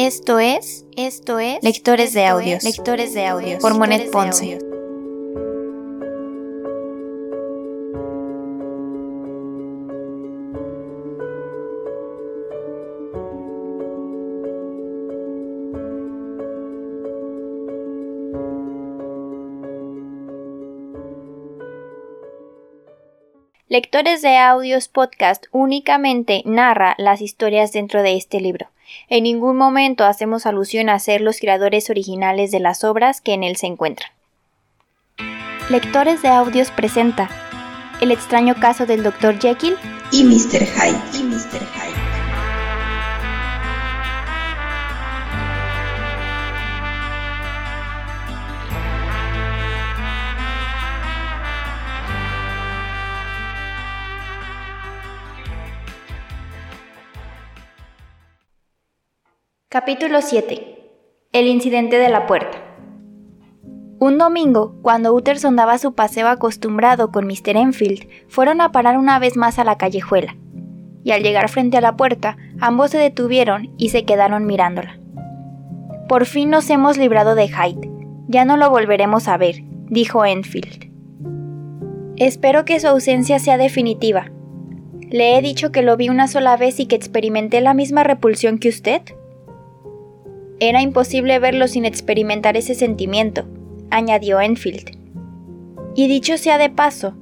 Esto es, esto es Lectores de Audios. es, lectores de audios Por Monet Ponce. Lectores de Audios Podcast únicamente narra las historias dentro de este libro. En ningún momento hacemos alusión a ser los creadores originales de las obras que en él se encuentran. Lectores de Audios presenta El extraño caso del Dr. Jekyll y Mr. Hyde. Y Mr. Hyde. Capítulo 7. El incidente de la puerta. Un domingo, cuando Utterson daba su paseo acostumbrado con Mr. Enfield, fueron a parar una vez más a la callejuela. Y al llegar frente a la puerta, ambos se detuvieron y se quedaron mirándola. Por fin nos hemos librado de Hyde. Ya no lo volveremos a ver, dijo Enfield. Espero que su ausencia sea definitiva. Le he dicho que lo vi una sola vez y que experimenté la misma repulsión que usted. Era imposible verlo sin experimentar ese sentimiento, añadió Enfield. Y dicho sea de paso,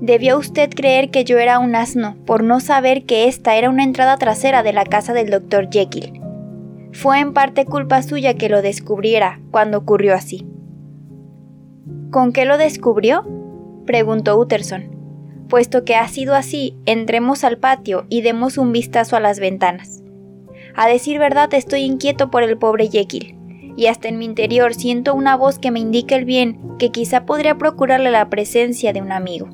debió usted creer que yo era un asno por no saber que esta era una entrada trasera de la casa del Dr. Jekyll. Fue en parte culpa suya que lo descubriera cuando ocurrió así. ¿Con qué lo descubrió? preguntó Utterson. Puesto que ha sido así, entremos al patio y demos un vistazo a las ventanas. A decir verdad estoy inquieto por el pobre Jekyll, y hasta en mi interior siento una voz que me indica el bien que quizá podría procurarle la presencia de un amigo.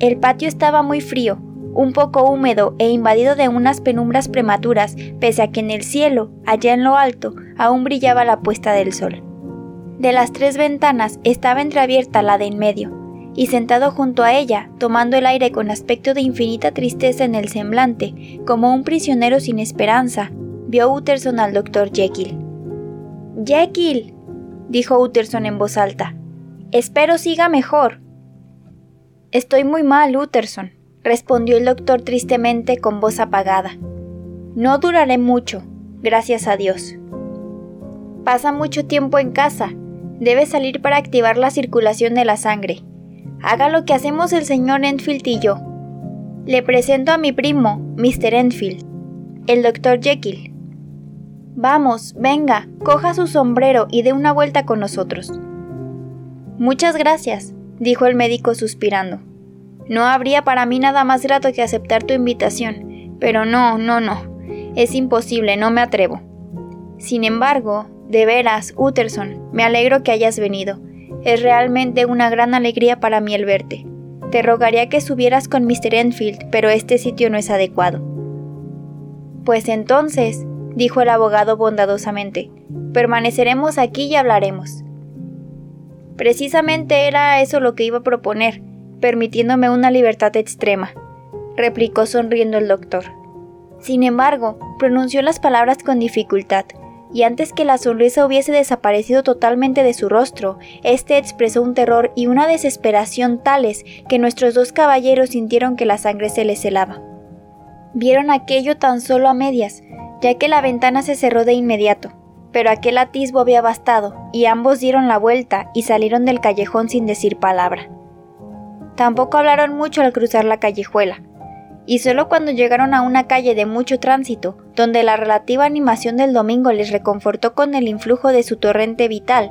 El patio estaba muy frío, un poco húmedo e invadido de unas penumbras prematuras, pese a que en el cielo, allá en lo alto, aún brillaba la puesta del sol. De las tres ventanas estaba entreabierta la de en medio, y sentado junto a ella, tomando el aire con aspecto de infinita tristeza en el semblante, como un prisionero sin esperanza, vio Utterson al doctor Jekyll. Jekyll, dijo Utterson en voz alta. Espero siga mejor. Estoy muy mal, Utterson, respondió el doctor tristemente con voz apagada. No duraré mucho, gracias a Dios. Pasa mucho tiempo en casa. Debe salir para activar la circulación de la sangre. Haga lo que hacemos el señor Enfield y yo. Le presento a mi primo, Mr. Enfield, el doctor Jekyll. Vamos, venga, coja su sombrero y dé una vuelta con nosotros. Muchas gracias, dijo el médico suspirando. No habría para mí nada más grato que aceptar tu invitación, pero no, no, no. Es imposible, no me atrevo. Sin embargo, de veras, Utterson, me alegro que hayas venido. Es realmente una gran alegría para mí el verte. Te rogaría que subieras con Mr. Enfield, pero este sitio no es adecuado. Pues entonces, dijo el abogado bondadosamente, permaneceremos aquí y hablaremos. Precisamente era eso lo que iba a proponer, permitiéndome una libertad extrema, replicó sonriendo el doctor. Sin embargo, pronunció las palabras con dificultad, y antes que la sonrisa hubiese desaparecido totalmente de su rostro, éste expresó un terror y una desesperación tales que nuestros dos caballeros sintieron que la sangre se les helaba. Vieron aquello tan solo a medias, ya que la ventana se cerró de inmediato, pero aquel atisbo había bastado, y ambos dieron la vuelta y salieron del callejón sin decir palabra. Tampoco hablaron mucho al cruzar la callejuela, y solo cuando llegaron a una calle de mucho tránsito, donde la relativa animación del domingo les reconfortó con el influjo de su torrente vital,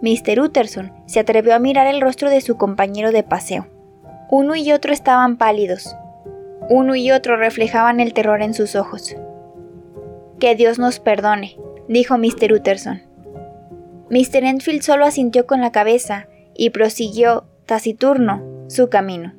Mr. Utterson se atrevió a mirar el rostro de su compañero de paseo. Uno y otro estaban pálidos. Uno y otro reflejaban el terror en sus ojos. Que Dios nos perdone, dijo Mr. Utterson. Mr. Enfield solo asintió con la cabeza y prosiguió, taciturno, su camino.